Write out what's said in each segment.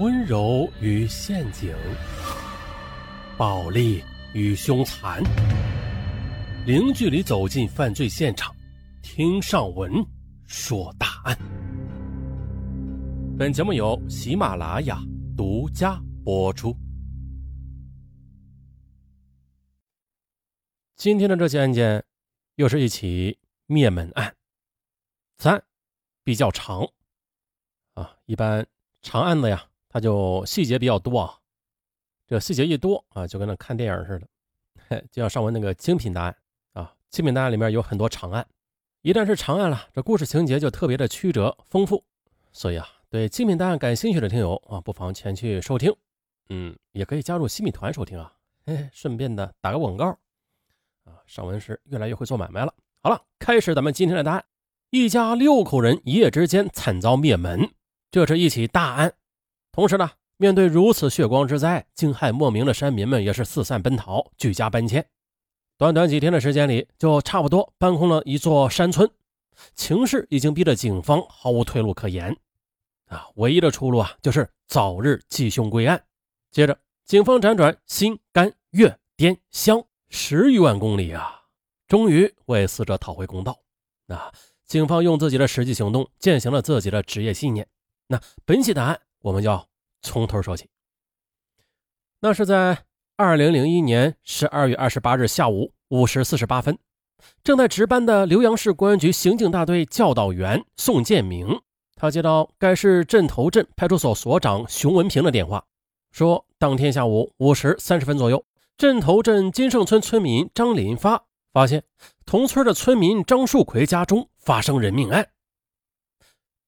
温柔与陷阱，暴力与凶残，零距离走进犯罪现场，听上文说大案。本节目由喜马拉雅独家播出。今天的这起案件，又是一起灭门案。此案比较长啊，一般长案子呀。他就细节比较多啊，这细节一多啊，就跟那看电影似的，就像上文那个精品答案啊，精品答案里面有很多长案，一旦是长案了，这故事情节就特别的曲折丰富，所以啊，对精品答案感兴趣的听友啊，不妨前去收听，嗯，也可以加入新米团收听啊，嘿，顺便的打个广告啊，上文是越来越会做买卖了。好了，开始咱们今天的答案，一家六口人一夜之间惨遭灭门，这是一起大案。同时呢，面对如此血光之灾，惊骇莫名的山民们也是四散奔逃，举家搬迁。短短几天的时间里，就差不多搬空了一座山村。情势已经逼得警方毫无退路可言，啊，唯一的出路啊，就是早日缉凶归案。接着，警方辗转新甘粤滇湘十余万公里啊，终于为死者讨回公道。那警方用自己的实际行动践行了自己的职业信念。那本起答案。我们要从头说起。那是在二零零一年十二月二十八日下午五时四十八分，正在值班的浏阳市公安局刑警大队教导员宋建明，他接到该市镇头镇派出所所长熊文平的电话，说当天下午五时三十分左右，镇头镇金盛村村民张林发发现同村的村民张树奎家中发生人命案。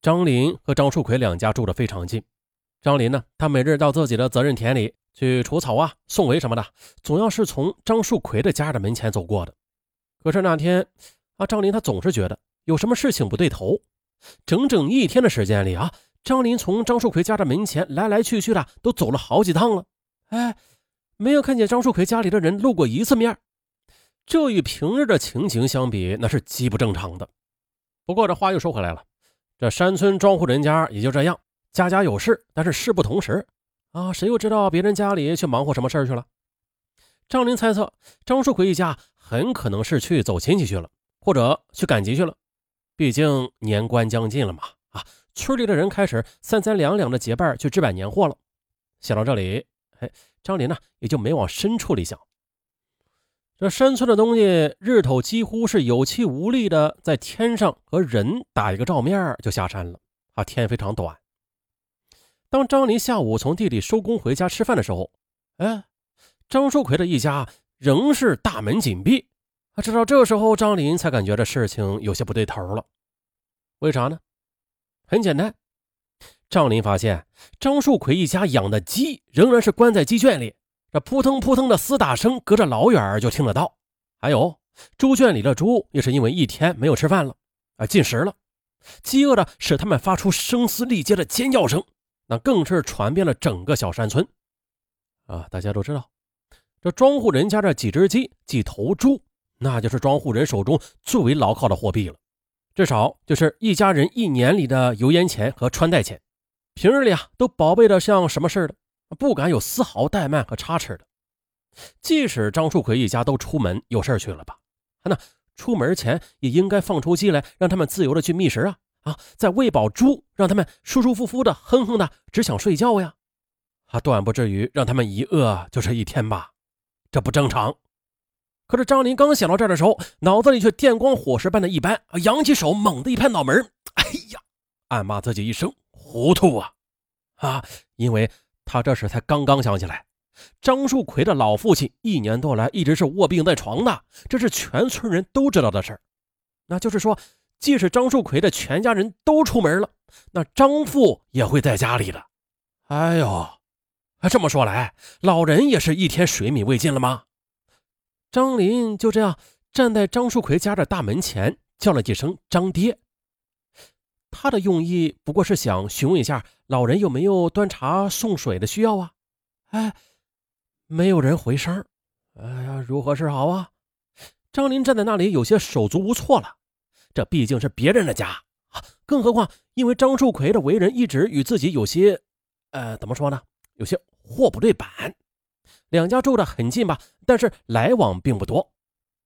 张林和张树奎两家住的非常近。张林呢？他每日到自己的责任田里去除草啊、送围什么的，总要是从张树奎的家的门前走过的。可是那天啊，张林他总是觉得有什么事情不对头。整整一天的时间里啊，张林从张树奎家的门前来来去去的，都走了好几趟了。哎，没有看见张树奎家里的人露过一次面。这与平日的情形相比，那是极不正常的。不过这话又说回来了，这山村庄户人家也就这样。家家有事，但是事不同时啊！谁又知道别人家里去忙活什么事去了？张林猜测，张树奎一家很可能是去走亲戚去了，或者去赶集去了。毕竟年关将近了嘛！啊，村里的人开始三三两两的结伴去置办年货了。想到这里，哎，张林呢也就没往深处里想。这山村的东西，日头几乎是有气无力的在天上和人打一个照面就下山了啊！天非常短。当张林下午从地里收工回家吃饭的时候，哎，张树奎的一家仍是大门紧闭。直到这时候，张林才感觉这事情有些不对头了。为啥呢？很简单，张林发现张树奎一家养的鸡仍然是关在鸡圈里，这扑腾扑腾的厮打声隔着老远就听得到。还有猪圈里的猪也是因为一天没有吃饭了，啊，进食了，饥饿的使他们发出声嘶力竭的尖叫声。那更是传遍了整个小山村，啊，大家都知道，这庄户人家这几只鸡、几头猪，那就是庄户人手中最为牢靠的货币了，至少就是一家人一年里的油盐钱和穿戴钱，平日里啊都宝贝的像什么似的，不敢有丝毫怠慢和差池的。即使张树奎一家都出门有事去了吧，那出门前也应该放出鸡来，让他们自由的去觅食啊。啊，在喂饱猪，让他们舒舒服服的哼哼的，只想睡觉呀，啊，断不至于让他们一饿就是一天吧？这不正常。可是张林刚想到这儿的时候，脑子里却电光火石般的一般，扬起手猛地一拍脑门，哎呀，暗骂自己一声糊涂啊！啊，因为他这时才刚刚想起来，张树奎的老父亲一年多来一直是卧病在床的，这是全村人都知道的事儿，那就是说。即使张树奎的全家人都出门了，那张父也会在家里的。哎呦，这么说来，老人也是一天水米未进了吗？张林就这样站在张树奎家的大门前，叫了几声“张爹”。他的用意不过是想询问一下老人有没有端茶送水的需要啊。哎，没有人回声。哎呀，如何是好啊？张林站在那里，有些手足无措了。这毕竟是别人的家啊，更何况因为张树奎的为人一直与自己有些，呃，怎么说呢？有些货不对板。两家住得很近吧，但是来往并不多。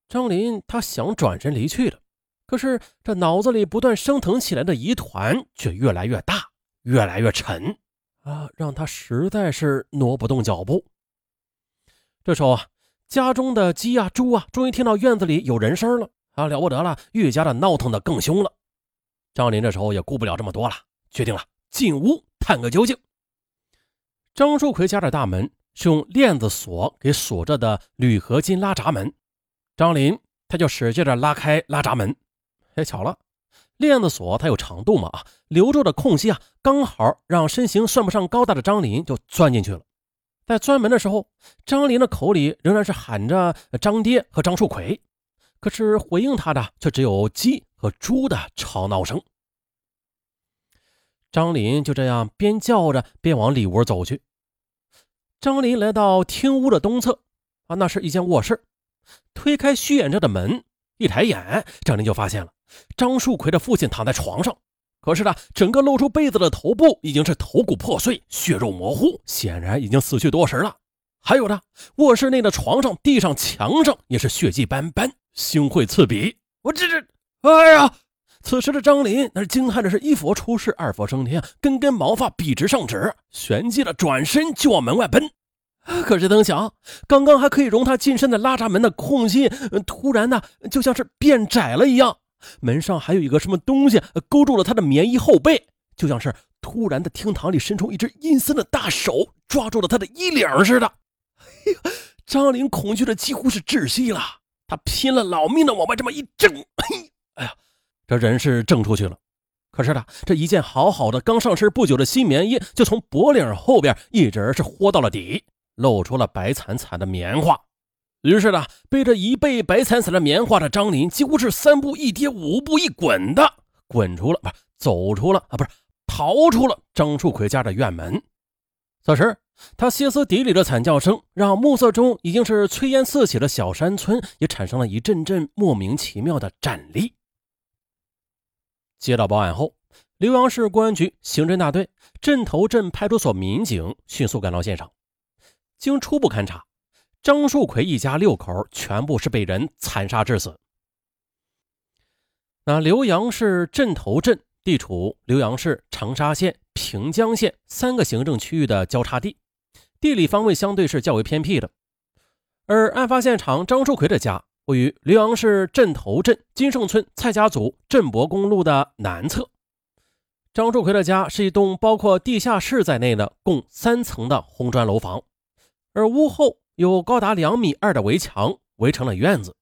张林他想转身离去了，可是这脑子里不断升腾起来的疑团却越来越大，越来越沉啊，让他实在是挪不动脚步。这时候啊，家中的鸡啊、猪啊，终于听到院子里有人声了啊，了不得了，愈加的闹腾的更凶了。张林这时候也顾不了这么多了，决定了进屋探个究竟。张树奎家的大门是用链子锁给锁着的铝合金拉闸门，张林他就使劲的拉开拉闸门。哎，巧了，链子锁它有长度嘛啊，留住的空隙啊，刚好让身形算不上高大的张林就钻进去了。在钻门的时候，张林的口里仍然是喊着张爹和张树奎，可是回应他的却只有鸡和猪的吵闹声。张林就这样边叫着边往里屋走去。张林来到厅屋的东侧，啊，那是一间卧室。推开虚掩着的门，一抬眼，张林就发现了张树奎的父亲躺在床上。可是呢，整个露出被子的头部已经是头骨破碎，血肉模糊，显然已经死去多时了。还有呢，卧室内的床上、地上、墙上也是血迹斑斑，腥秽刺鼻。我这这，哎呀！此时的张林那是惊叹的是一佛出世，二佛升天，根根毛发笔直上指，旋即的转身就往门外奔。可是曾想，刚刚还可以容他近身的拉闸门的空隙，突然呢就像是变窄了一样。门上还有一个什么东西勾住了他的棉衣后背，就像是突然的厅堂里伸出一只阴森的大手抓住了他的衣领似的。哎呀，张林恐惧的几乎是窒息了，他拼了老命的往外这么一挣，哎呀！这人是挣出去了，可是呢，这一件好好的刚上身不久的新棉衣，就从脖领后边一直是豁到了底，露出了白惨惨的棉花。于是呢，背着一背白惨惨的棉花的张林，几乎是三步一跌，五步一滚的滚出了，不是走出了啊，不是逃出了张树奎家的院门。此时，他歇斯底里的惨叫声，让暮色中已经是炊烟四起的小山村，也产生了一阵阵莫名其妙的战栗。接到报案后，浏阳市公安局刑侦大队、镇头镇派出所民警迅速赶到现场。经初步勘查，张树奎一家六口全部是被人惨杀致死。那浏阳市镇头镇地处浏阳市长沙县、平江县三个行政区域的交叉地，地理方位相对是较为偏僻的。而案发现场张树奎的家。位于浏阳市镇头镇金盛村蔡家组镇博公路的南侧，张树奎的家是一栋包括地下室在内的共三层的红砖楼房，而屋后有高达两米二的围墙围成了院子。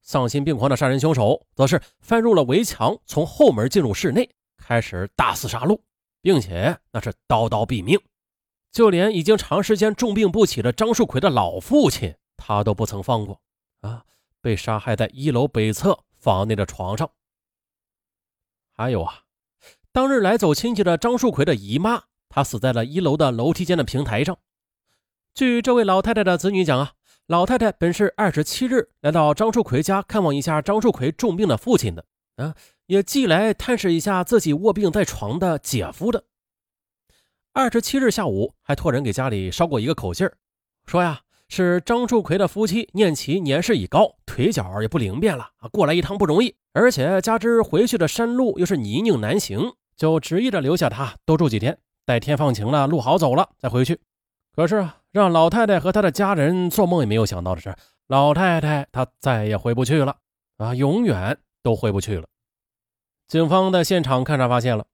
丧心病狂的杀人凶手则是翻入了围墙，从后门进入室内，开始大肆杀戮，并且那是刀刀毙命，就连已经长时间重病不起的张树奎的老父亲，他都不曾放过啊。被杀害在一楼北侧房内的床上。还有啊，当日来走亲戚的张树奎的姨妈，她死在了一楼的楼梯间的平台上。据这位老太太的子女讲啊，老太太本是二十七日来到张树奎家看望一下张树奎重病的父亲的啊，也寄来探视一下自己卧病在床的姐夫的。二十七日下午还托人给家里捎过一个口信说呀。是张树奎的夫妻念其年事已高，腿脚也不灵便了啊，过来一趟不容易，而且加之回去的山路又是泥泞难行，就执意着留下他多住几天，待天放晴了，路好走了再回去。可是啊，让老太太和她的家人做梦也没有想到的是，老太太她再也回不去了啊，永远都回不去了。警方在现场勘查发现了，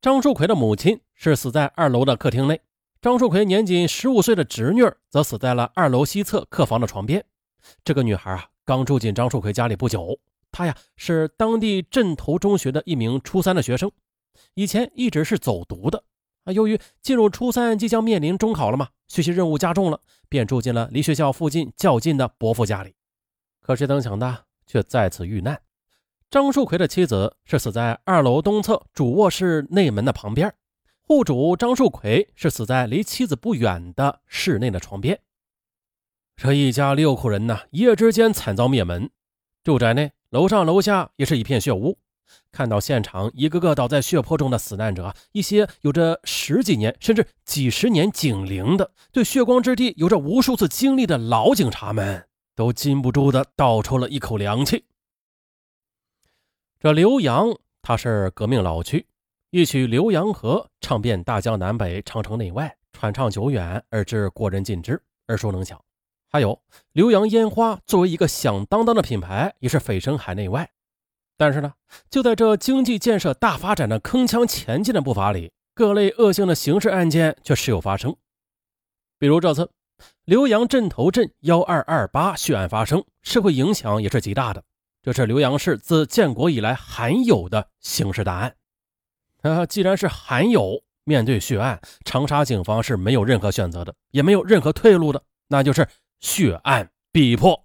张树奎的母亲是死在二楼的客厅内。张树奎年仅十五岁的侄女则死在了二楼西侧客房的床边。这个女孩啊，刚住进张树奎家里不久。她呀，是当地镇头中学的一名初三的学生，以前一直是走读的。啊，由于进入初三，即将面临中考了嘛，学习任务加重了，便住进了离学校附近较近的伯父家里。可谁曾想的，却再次遇难。张树奎的妻子是死在二楼东侧主卧室内门的旁边。户主张树奎是死在离妻子不远的室内的床边。这一家六口人呢，一夜之间惨遭灭门。住宅内楼上楼下也是一片血污，看到现场一个个倒在血泊中的死难者，一些有着十几年甚至几十年警龄的，对血光之地有着无数次经历的老警察们，都禁不住的倒抽了一口凉气。这刘洋他是革命老区，一曲《浏阳河》唱遍大江南北、长城内外，传唱久远而至国人尽知，耳熟能详。还有浏阳烟花作为一个响当当的品牌，也是蜚声海内外。但是呢，就在这经济建设大发展的铿锵前进的步伐里，各类恶性的刑事案件却时有发生。比如这次浏阳镇头镇幺二二八血案发生，社会影响也是极大的。这是浏阳市自建国以来罕有的刑事大案。啊，既然是罕有，面对血案，长沙警方是没有任何选择的，也没有任何退路的，那就是。血案必破。